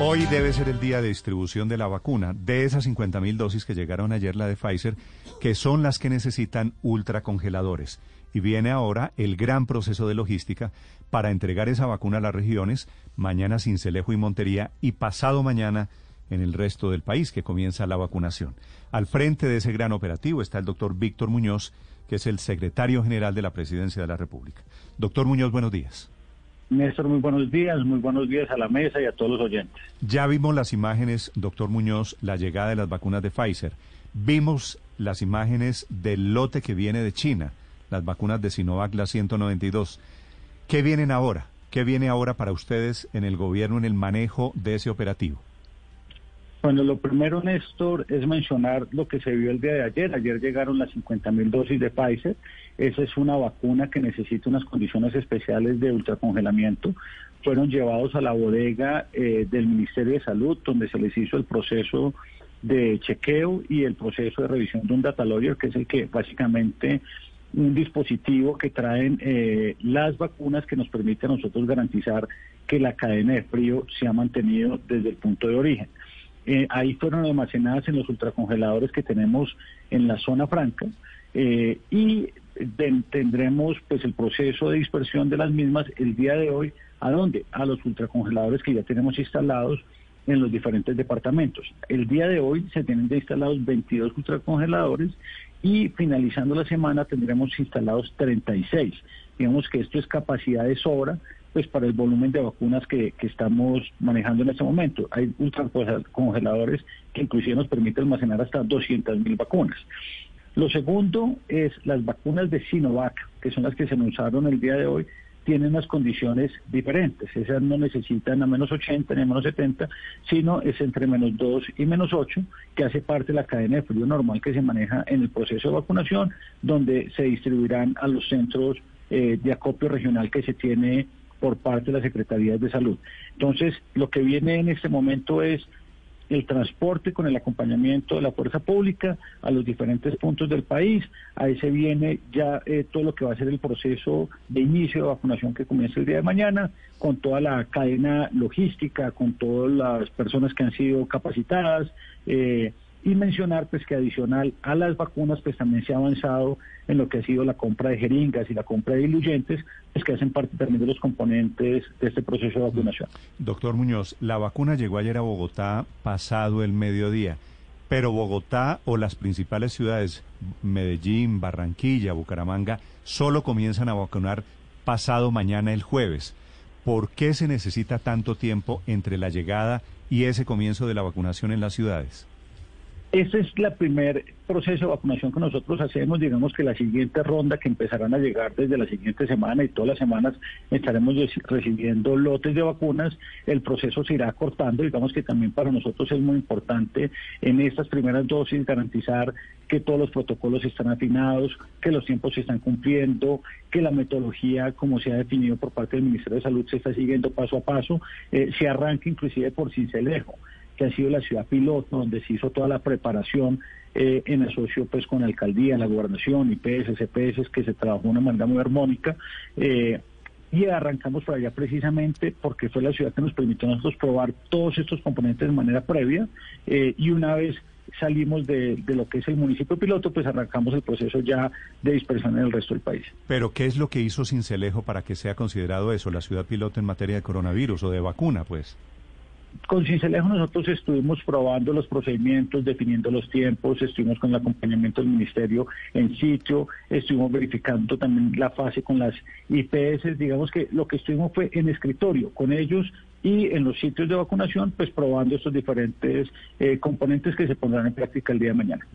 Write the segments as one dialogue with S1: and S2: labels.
S1: Hoy debe ser el día de distribución de la vacuna, de esas 50 mil dosis que llegaron ayer, la de Pfizer, que son las que necesitan ultracongeladores. Y viene ahora el gran proceso de logística para entregar esa vacuna a las regiones, mañana Cincelejo y Montería, y pasado mañana en el resto del país, que comienza la vacunación. Al frente de ese gran operativo está el doctor Víctor Muñoz, que es el secretario general de la Presidencia de la República. Doctor Muñoz, buenos días.
S2: Néstor, muy buenos días, muy buenos días a la mesa y a todos los oyentes.
S1: Ya vimos las imágenes, doctor Muñoz, la llegada de las vacunas de Pfizer. Vimos las imágenes del lote que viene de China, las vacunas de Sinovac, la 192. ¿Qué vienen ahora? ¿Qué viene ahora para ustedes en el gobierno en el manejo de ese operativo?
S2: Bueno, lo primero, Néstor, es mencionar lo que se vio el día de ayer. Ayer llegaron las 50 mil dosis de Pfizer. Esa es una vacuna que necesita unas condiciones especiales de ultracongelamiento. Fueron llevados a la bodega eh, del Ministerio de Salud, donde se les hizo el proceso de chequeo y el proceso de revisión de un data que es el que básicamente un dispositivo que traen eh, las vacunas que nos permite a nosotros garantizar que la cadena de frío se ha mantenido desde el punto de origen. Eh, ahí fueron almacenadas en los ultracongeladores que tenemos en la zona franca eh, y tendremos pues el proceso de dispersión de las mismas el día de hoy. ¿A dónde? A los ultracongeladores que ya tenemos instalados en los diferentes departamentos. El día de hoy se tienen ya instalados 22 ultracongeladores y finalizando la semana tendremos instalados 36. Digamos que esto es capacidad de sobra pues para el volumen de vacunas que, que estamos manejando en este momento. Hay ultracongeladores que inclusive nos permiten almacenar hasta 200 mil vacunas. Lo segundo es las vacunas de Sinovac, que son las que se anunciaron el día de hoy, tienen unas condiciones diferentes. Esas no necesitan a menos 80 ni a menos 70, sino es entre menos 2 y menos 8, que hace parte de la cadena de frío normal que se maneja en el proceso de vacunación, donde se distribuirán a los centros eh, de acopio regional que se tiene por parte de las secretarías de salud. Entonces, lo que viene en este momento es el transporte con el acompañamiento de la fuerza pública a los diferentes puntos del país. Ahí se viene ya eh, todo lo que va a ser el proceso de inicio de vacunación que comienza el día de mañana, con toda la cadena logística, con todas las personas que han sido capacitadas. Eh, y mencionar pues que adicional a las vacunas pues también se ha avanzado en lo que ha sido la compra de jeringas y la compra de diluyentes pues que hacen parte también de los componentes de este proceso de vacunación.
S1: Doctor Muñoz, la vacuna llegó ayer a Bogotá pasado el mediodía, pero Bogotá o las principales ciudades, Medellín, Barranquilla, Bucaramanga, solo comienzan a vacunar pasado mañana el jueves. ¿Por qué se necesita tanto tiempo entre la llegada y ese comienzo de la vacunación en las ciudades?
S2: Ese es el primer proceso de vacunación que nosotros hacemos. Digamos que la siguiente ronda que empezarán a llegar desde la siguiente semana y todas las semanas estaremos recibiendo lotes de vacunas. El proceso se irá acortando. Digamos que también para nosotros es muy importante en estas primeras dosis garantizar que todos los protocolos están afinados, que los tiempos se están cumpliendo, que la metodología, como se ha definido por parte del Ministerio de Salud, se está siguiendo paso a paso. Eh, se arranca inclusive por Cincelejo ha sido la ciudad piloto, donde se hizo toda la preparación eh, en asocio pues con la alcaldía, la gobernación, IPS, CPS, que se trabajó de una manera muy armónica. Eh, y arrancamos por allá precisamente porque fue la ciudad que nos permitió a nosotros probar todos estos componentes de manera previa eh, y una vez salimos de, de, lo que es el municipio piloto, pues arrancamos el proceso ya de dispersión en el resto del país.
S1: Pero ¿qué es lo que hizo Cincelejo para que sea considerado eso, la ciudad piloto en materia de coronavirus o de vacuna, pues?
S2: Con Cincelejo nosotros estuvimos probando los procedimientos, definiendo los tiempos, estuvimos con el acompañamiento del ministerio en sitio, estuvimos verificando también la fase con las IPS, digamos que lo que estuvimos fue en escritorio con ellos y en los sitios de vacunación, pues probando estos diferentes eh, componentes que se pondrán en práctica el día de mañana.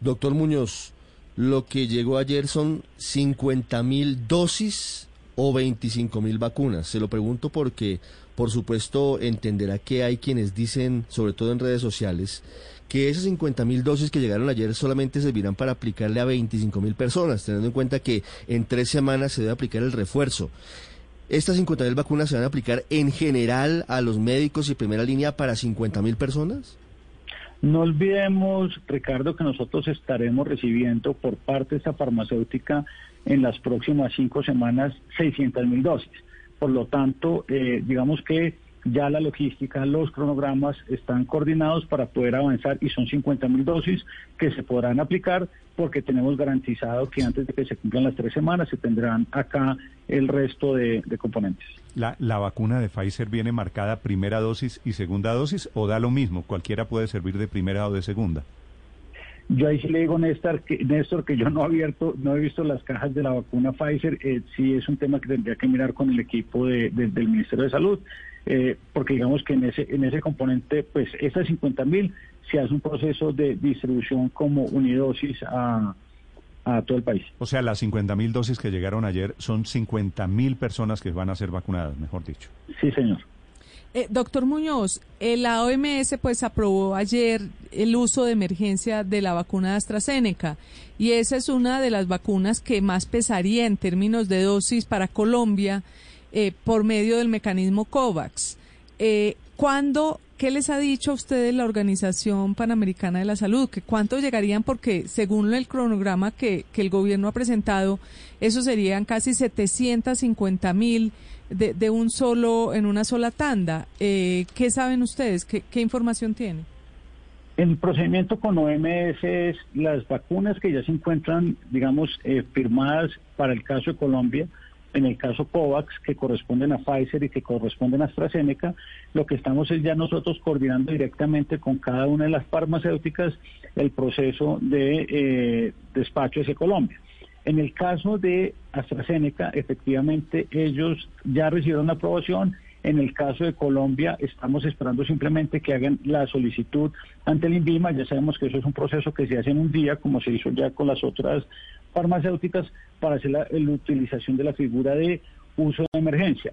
S3: Doctor Muñoz, lo que llegó ayer son 50 mil dosis o 25 mil vacunas. Se lo pregunto porque por supuesto, entenderá que hay quienes dicen, sobre todo en redes sociales, que esas 50 mil dosis que llegaron ayer solamente servirán para aplicarle a 25 mil personas, teniendo en cuenta que en tres semanas se debe aplicar el refuerzo. ¿Estas 50 mil vacunas se van a aplicar en general a los médicos y primera línea para 50 mil personas?
S2: No olvidemos, Ricardo, que nosotros estaremos recibiendo por parte de esta farmacéutica en las próximas cinco semanas 600 mil dosis. Por lo tanto, eh, digamos que ya la logística, los cronogramas están coordinados para poder avanzar y son 50 mil dosis que se podrán aplicar porque tenemos garantizado que antes de que se cumplan las tres semanas se tendrán acá el resto de, componentes.
S1: La, ¿La vacuna de Pfizer viene marcada primera dosis y segunda dosis o da lo mismo? Cualquiera puede servir de primera o de segunda.
S2: Yo ahí sí le digo, Néstor, que, Néstor, que yo no he abierto, no he visto las cajas de la vacuna Pfizer. Eh, sí es un tema que tendría que mirar con el equipo de, del Ministerio de Salud. Eh, porque digamos que en ese, en ese componente, pues esas 50 mil se hace un proceso de distribución como unidosis a, a todo el país.
S1: O sea, las 50 mil dosis que llegaron ayer son 50 mil personas que van a ser vacunadas, mejor dicho.
S2: Sí, señor.
S4: Eh, doctor Muñoz, la OMS pues aprobó ayer el uso de emergencia de la vacuna de AstraZeneca y esa es una de las vacunas que más pesaría en términos de dosis para Colombia eh, por medio del mecanismo COVAX. Eh, ¿Cuándo, qué les ha dicho a ustedes la Organización Panamericana de la Salud? ¿Que ¿Cuánto llegarían? Porque según el cronograma que, el gobierno ha presentado, eso serían casi 750 mil de, de, un solo, en una sola tanda. Eh, ¿Qué saben ustedes? ¿Qué, ¿Qué información tienen?
S2: El procedimiento con OMS es las vacunas que ya se encuentran, digamos, eh, firmadas para el caso de Colombia en el caso COVAX, que corresponden a Pfizer y que corresponden a AstraZeneca, lo que estamos es ya nosotros coordinando directamente con cada una de las farmacéuticas el proceso de eh, despacho hacia Colombia. En el caso de AstraZeneca, efectivamente, ellos ya recibieron la aprobación. En el caso de Colombia, estamos esperando simplemente que hagan la solicitud ante el INVIMA. Ya sabemos que eso es un proceso que se hace en un día, como se hizo ya con las otras farmacéuticas para hacer la, utilización de la figura de uso de emergencia.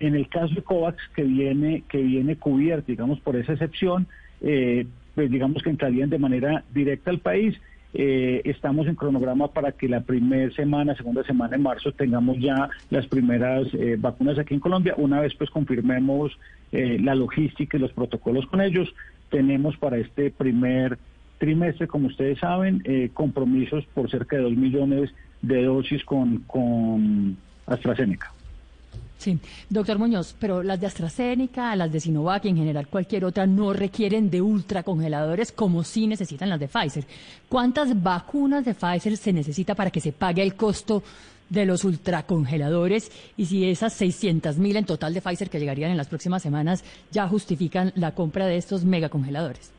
S2: En el caso de COVAX, que viene, que viene cubierto, digamos, por esa excepción, eh, pues digamos que entrarían de manera directa al país. Eh, estamos en cronograma para que la primera semana, segunda semana de marzo, tengamos ya las primeras eh, vacunas aquí en Colombia. Una vez pues confirmemos la logística y los protocolos con ellos, tenemos para este primer trimestre, como ustedes saben, eh, compromisos por cerca de dos millones de dosis con, con AstraZeneca.
S5: Sí, doctor Muñoz, pero las de AstraZeneca, las de Sinovac y en general cualquier otra no requieren de ultracongeladores como sí necesitan las de Pfizer. ¿Cuántas vacunas de Pfizer se necesita para que se pague el costo de los ultracongeladores y si esas 600 mil en total de Pfizer que llegarían en las próximas semanas ya justifican la compra de estos megacongeladores?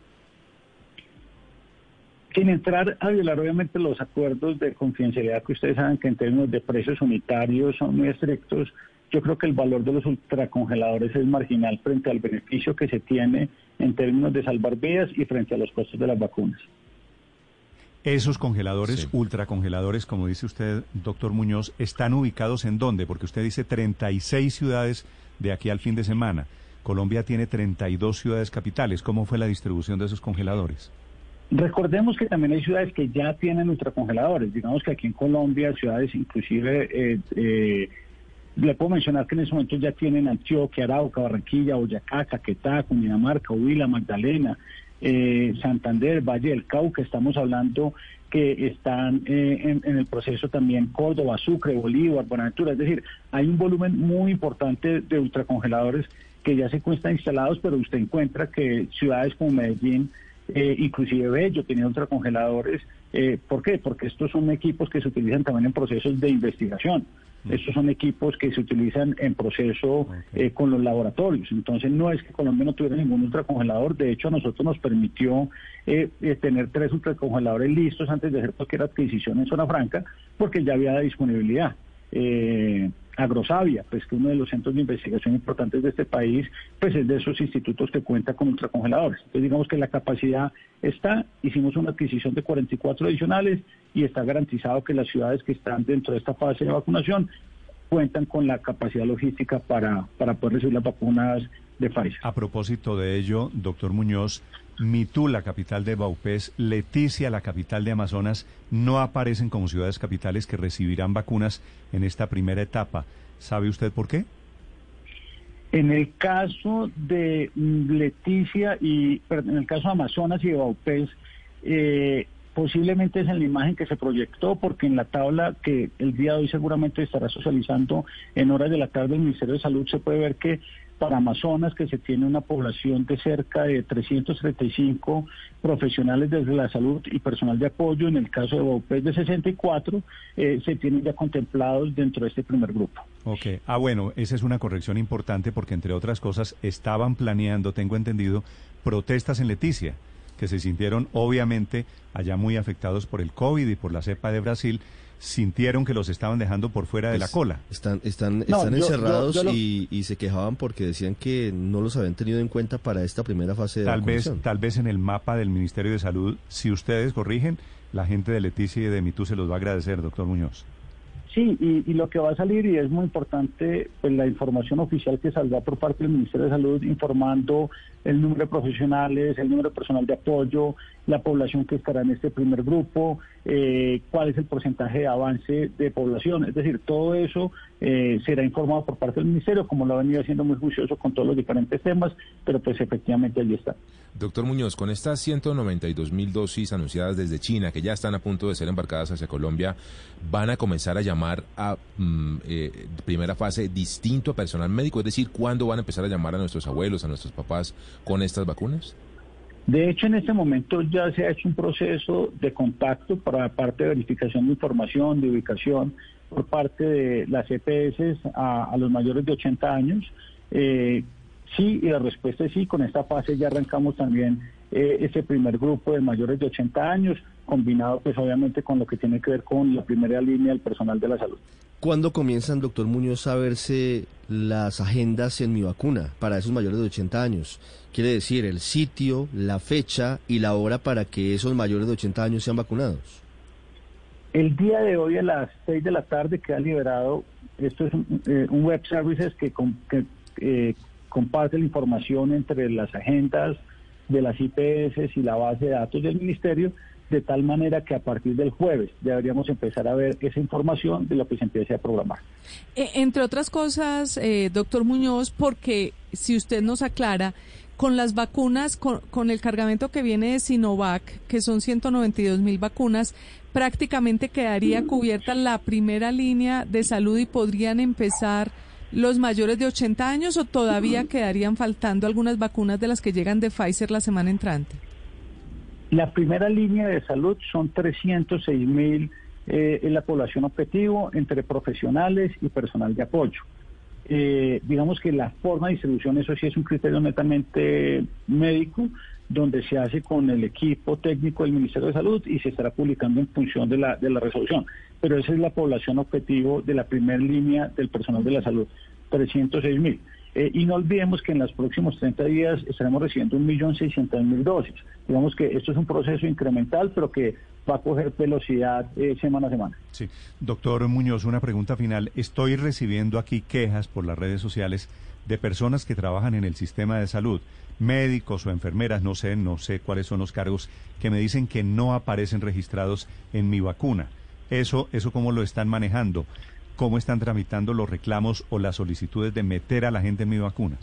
S2: sin entrar a violar obviamente los acuerdos de confidencialidad que ustedes saben que en términos de precios unitarios son muy estrictos, yo creo que el valor de los ultracongeladores es marginal frente al beneficio que se tiene en términos de salvar vidas y frente a los costos de las vacunas.
S1: Esos congeladores, ultracongeladores, como dice usted, doctor Muñoz, ¿están ubicados en dónde? Porque usted dice 36 ciudades de aquí al fin de semana. Colombia tiene 32 ciudades capitales. ¿Cómo fue la distribución de esos congeladores?
S2: Recordemos que también hay ciudades que ya tienen ultracongeladores. Digamos que aquí en Colombia, ciudades inclusive, eh, eh, le puedo mencionar que en ese momento ya tienen Antioquia, Arauca, Barranquilla, Boyacá, Caquetá, Cundinamarca, Huila, Magdalena, eh, Santander, Valle del Cauca. Estamos hablando que están en, en, el proceso también Córdoba, Sucre, Bolívar, Buenaventura. Es decir, hay un volumen muy importante de ultracongeladores que ya se encuentran instalados, pero usted encuentra que ciudades como Medellín, eh, inclusive Bello tenía ultracongeladores. Eh, ¿Por qué? Porque estos son equipos que se utilizan también en procesos de investigación. Mm. Estos son equipos que se utilizan en proceso eh, con los laboratorios. Entonces no es que Colombia no tuviera ningún ultracongelador. De hecho, a nosotros nos permitió eh, tener tres ultracongeladores listos antes de hacer cualquier adquisición en zona franca, porque ya había disponibilidad. Eh, Agrosavia, pues que uno de los centros de investigación importantes de este país, pues es de esos institutos que cuenta con ultracongeladores. Entonces digamos que la capacidad está, hicimos una adquisición de 44 adicionales y está garantizado que las ciudades que están dentro de esta fase de vacunación cuentan con la capacidad logística para, para poder recibir las vacunas de Pfizer.
S1: A propósito de ello, doctor Muñoz, Mitú, la capital de Baupés, Leticia, la capital de Amazonas, no aparecen como ciudades capitales que recibirán vacunas en esta primera etapa. ¿Sabe usted por qué?
S2: En el caso de Leticia y en el caso de Amazonas y de Baupés, eh, posiblemente es en la imagen que se proyectó, porque en la tabla que el día de hoy seguramente estará socializando en horas de la tarde el Ministerio de Salud, se puede ver que para Amazonas, que se tiene una población de cerca de 335 profesionales desde la salud y personal de apoyo, en el caso de Baupés de 64, eh, se tienen ya contemplados dentro de este primer grupo.
S1: Ok, ah bueno, esa es una corrección importante porque entre otras cosas estaban planeando, tengo entendido, protestas en Leticia que se sintieron obviamente allá muy afectados por el COVID y por la cepa de Brasil, sintieron que los estaban dejando por fuera de la
S3: Pues,
S1: cola.
S3: Están, están, están encerrados Y, y se quejaban porque decían que no los habían tenido en cuenta para esta primera fase de
S1: Tal vez,
S3: vacunación.
S1: tal vez en el mapa del Ministerio de Salud, si ustedes corrigen, la gente de Leticia y de Mitú se los va a agradecer, doctor Muñoz.
S2: Sí, y, y lo que va a salir, y es muy importante, pues la información oficial que saldrá por parte del Ministerio de Salud informando el número de profesionales, el número de personal de apoyo, la población que estará en este primer grupo, eh, cuál es el porcentaje de avance de población. Es decir, todo eso eh, será informado por parte del Ministerio, como lo ha venido haciendo muy juicioso con todos los diferentes temas, pero pues efectivamente allí está.
S6: Doctor Muñoz, con estas 192 mil dosis anunciadas desde China, que ya están a punto de ser embarcadas hacia Colombia, ¿van a comenzar a llamar a mm, eh, primera fase distinto a personal médico? Es decir, ¿cuándo van a empezar a llamar a nuestros abuelos, a nuestros papás con estas vacunas?
S2: De hecho, en este momento ya se ha hecho un proceso de contacto para parte de verificación de información, de ubicación, por parte de las EPS a, los mayores de 80 años. Eh, sí, y la respuesta es sí. Con esta fase ya arrancamos también eh, ese primer grupo de mayores de 80 años, combinado pues obviamente con lo que tiene que ver con la primera línea del personal de la salud.
S3: ¿Cuándo comienzan, doctor Muñoz, a verse las agendas en mi vacuna para esos mayores de 80 años? Quiere decir, el sitio, la fecha y la hora para que esos mayores de 80 años sean vacunados.
S2: El día de hoy a las 6 de la tarde queda liberado, esto es un, eh, un web services que, eh, comparte la información entre las agendas de las IPS y la base de datos del ministerio, de tal manera que a partir del jueves deberíamos empezar a ver esa información de lo que se empiece a programar.
S4: Eh, entre otras cosas, eh, doctor Muñoz, porque si usted nos aclara, con las vacunas, con, con el cargamento que viene de Sinovac, que son 192 mil vacunas, prácticamente quedaría cubierta la primera línea de salud y podrían empezar los mayores de 80 años o todavía quedarían faltando algunas vacunas de las que llegan de Pfizer la semana entrante.
S2: La primera línea de salud son 306 mil eh, en la población objetivo entre profesionales y personal de apoyo. Eh, digamos que la forma de distribución, eso sí es un criterio netamente médico, donde se hace con el equipo técnico del Ministerio de Salud y se estará publicando en función de la, de la resolución. Pero esa es la población objetivo de la primera línea del personal de la salud, 306 mil. Eh, y no olvidemos que en los próximos 30 días estaremos recibiendo 1.600.000 dosis. Digamos que esto es un proceso incremental, pero que va a coger velocidad eh, semana a semana.
S1: Sí. Doctor Muñoz, una pregunta final. Estoy recibiendo aquí quejas por las redes sociales de personas que trabajan en el sistema de salud, médicos o enfermeras, no sé, no sé cuáles son los cargos, que me dicen que no aparecen registrados en mi vacuna. Eso, eso cómo lo están manejando, cómo están tramitando los reclamos o las solicitudes de meter a la gente en mi vacuna.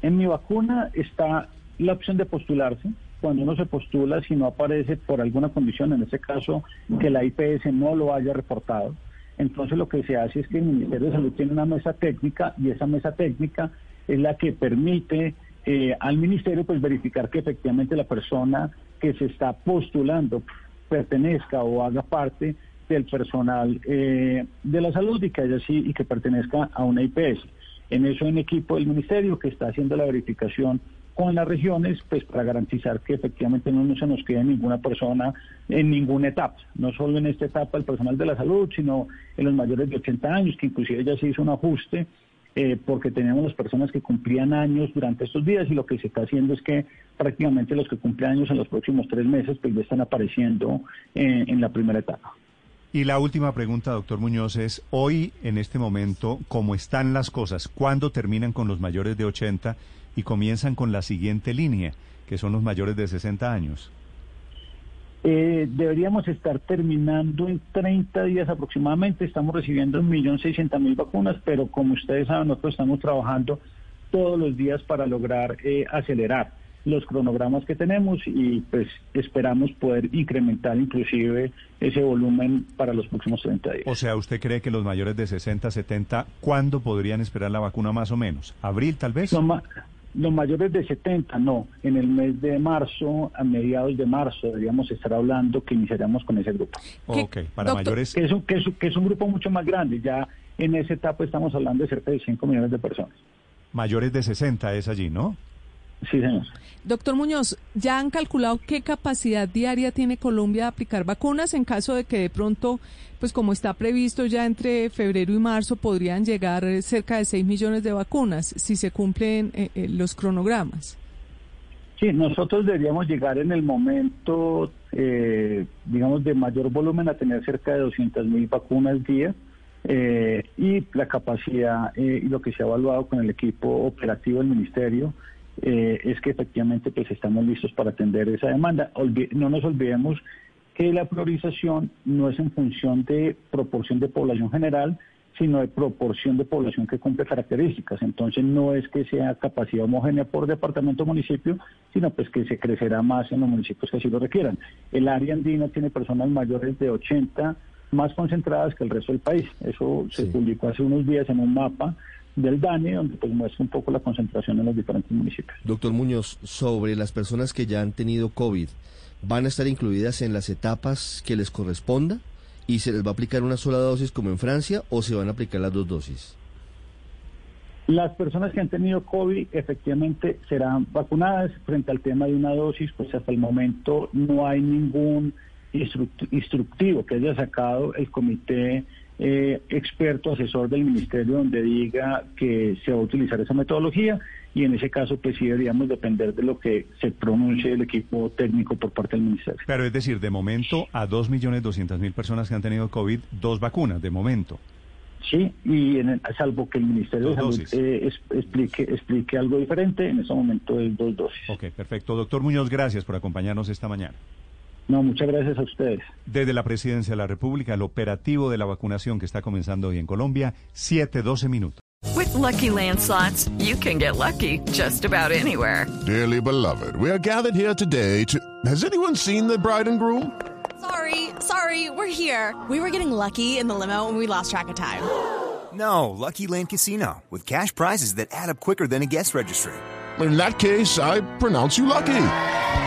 S2: En mi vacuna está la opción de postularse. Cuando uno se postula, si no aparece por alguna condición, en este caso que la IPS no lo haya reportado, entonces lo que se hace es que el Ministerio de Salud tiene una mesa técnica y esa mesa técnica es la que permite eh, al Ministerio pues verificar que efectivamente la persona que se está postulando pertenezca o haga parte del personal eh, de la salud y que haya sí y que pertenezca a una IPS. En eso un equipo del ministerio que está haciendo la verificación con las regiones, pues para garantizar que efectivamente no, no se nos quede ninguna persona en ninguna etapa, no solo en esta etapa el personal de la salud, sino en los mayores de 80 años, que inclusive ya se hizo un ajuste eh, porque teníamos las personas que cumplían años durante estos días y lo que se está haciendo es que prácticamente los que cumplen años en los próximos tres meses pues ya están apareciendo eh, en la primera etapa.
S1: Y la última pregunta, doctor Muñoz, es hoy, en este momento, ¿cómo están las cosas? ¿Cuándo terminan con los mayores de 80 y comienzan con la siguiente línea, que son los mayores de 60 años?
S2: Eh, deberíamos estar terminando en 30 días aproximadamente. Estamos recibiendo 1.600.000 vacunas, pero como ustedes saben, nosotros estamos trabajando todos los días para lograr eh, acelerar los cronogramas que tenemos y pues esperamos poder incrementar inclusive ese volumen para los próximos 30 días.
S1: O sea, ¿usted cree que los mayores de 60, 70, ¿cuándo podrían esperar la vacuna más o menos? ¿Abril tal vez?
S2: los mayores de 70, no. En el mes de marzo, a mediados de marzo, deberíamos estar hablando que iniciaríamos con ese grupo.
S1: Ok, para mayores...
S2: Que es, un, que, que es un grupo mucho más grande. Ya en esa etapa estamos hablando de cerca de 5 millones de personas.
S1: Mayores de 60 es allí, ¿no?
S2: Sí, señor.
S4: Doctor Muñoz, ¿ya han calculado qué capacidad diaria tiene Colombia de aplicar vacunas en caso de que de pronto, pues como está previsto ya entre febrero y marzo, podrían llegar cerca de 6 millones de vacunas si se cumplen eh, eh, los cronogramas?
S2: Sí, nosotros deberíamos llegar en el momento, eh, digamos, de mayor volumen a tener cerca de 200 mil vacunas día. y la capacidad y lo que se ha evaluado con el equipo operativo del ministerio eh, es que efectivamente pues estamos listos para atender esa demanda. no nos olvidemos que la priorización no es en función de proporción de población general, sino de proporción de población que cumple características. Entonces no es que sea capacidad homogénea por departamento o municipio, sino pues que se crecerá más en los municipios que así lo requieran. El área andina tiene personas mayores de 80 más concentradas que el resto del país. Eso se publicó hace unos días en un mapa del DANE, donde pues muestra un poco la concentración en los diferentes municipios.
S3: Doctor Muñoz, sobre las personas que ya han tenido COVID, ¿van a estar incluidas en las etapas que les corresponda? ¿Y se les va a aplicar una sola dosis como en Francia o se van a aplicar las dos dosis?
S2: Las personas que han tenido COVID efectivamente serán vacunadas frente al tema de una dosis, pues hasta el momento no hay ningún instructivo que haya sacado el comité eh, experto asesor del ministerio donde diga que se va a utilizar esa metodología y en ese caso pues sí deberíamos depender de lo que se pronuncie el equipo técnico por parte del ministerio.
S1: Pero es decir, de momento a 2.200.000 personas que han tenido COVID, dos vacunas, de momento.
S2: Sí, y en salvo que el Ministerio de Salud eh, explique, explique algo diferente, en ese momento es dos dosis.
S1: Ok, perfecto. Doctor Muñoz, gracias por acompañarnos esta mañana.
S2: No, muchas gracias a ustedes.
S1: Desde la Presidencia de la República, el operativo de la vacunación que está comenzando hoy en Colombia, 7-12 minutos.
S7: With lucky landslots, you can get lucky just about anywhere.
S8: Dearly beloved, we are gathered here today to. Has anyone seen the bride and groom?
S9: Sorry, sorry, we're here. We were getting lucky in the limo and we lost track of time.
S10: No, Lucky Land Casino, with cash prizes that add up quicker than a guest registry.
S8: In that case, I pronounce you lucky.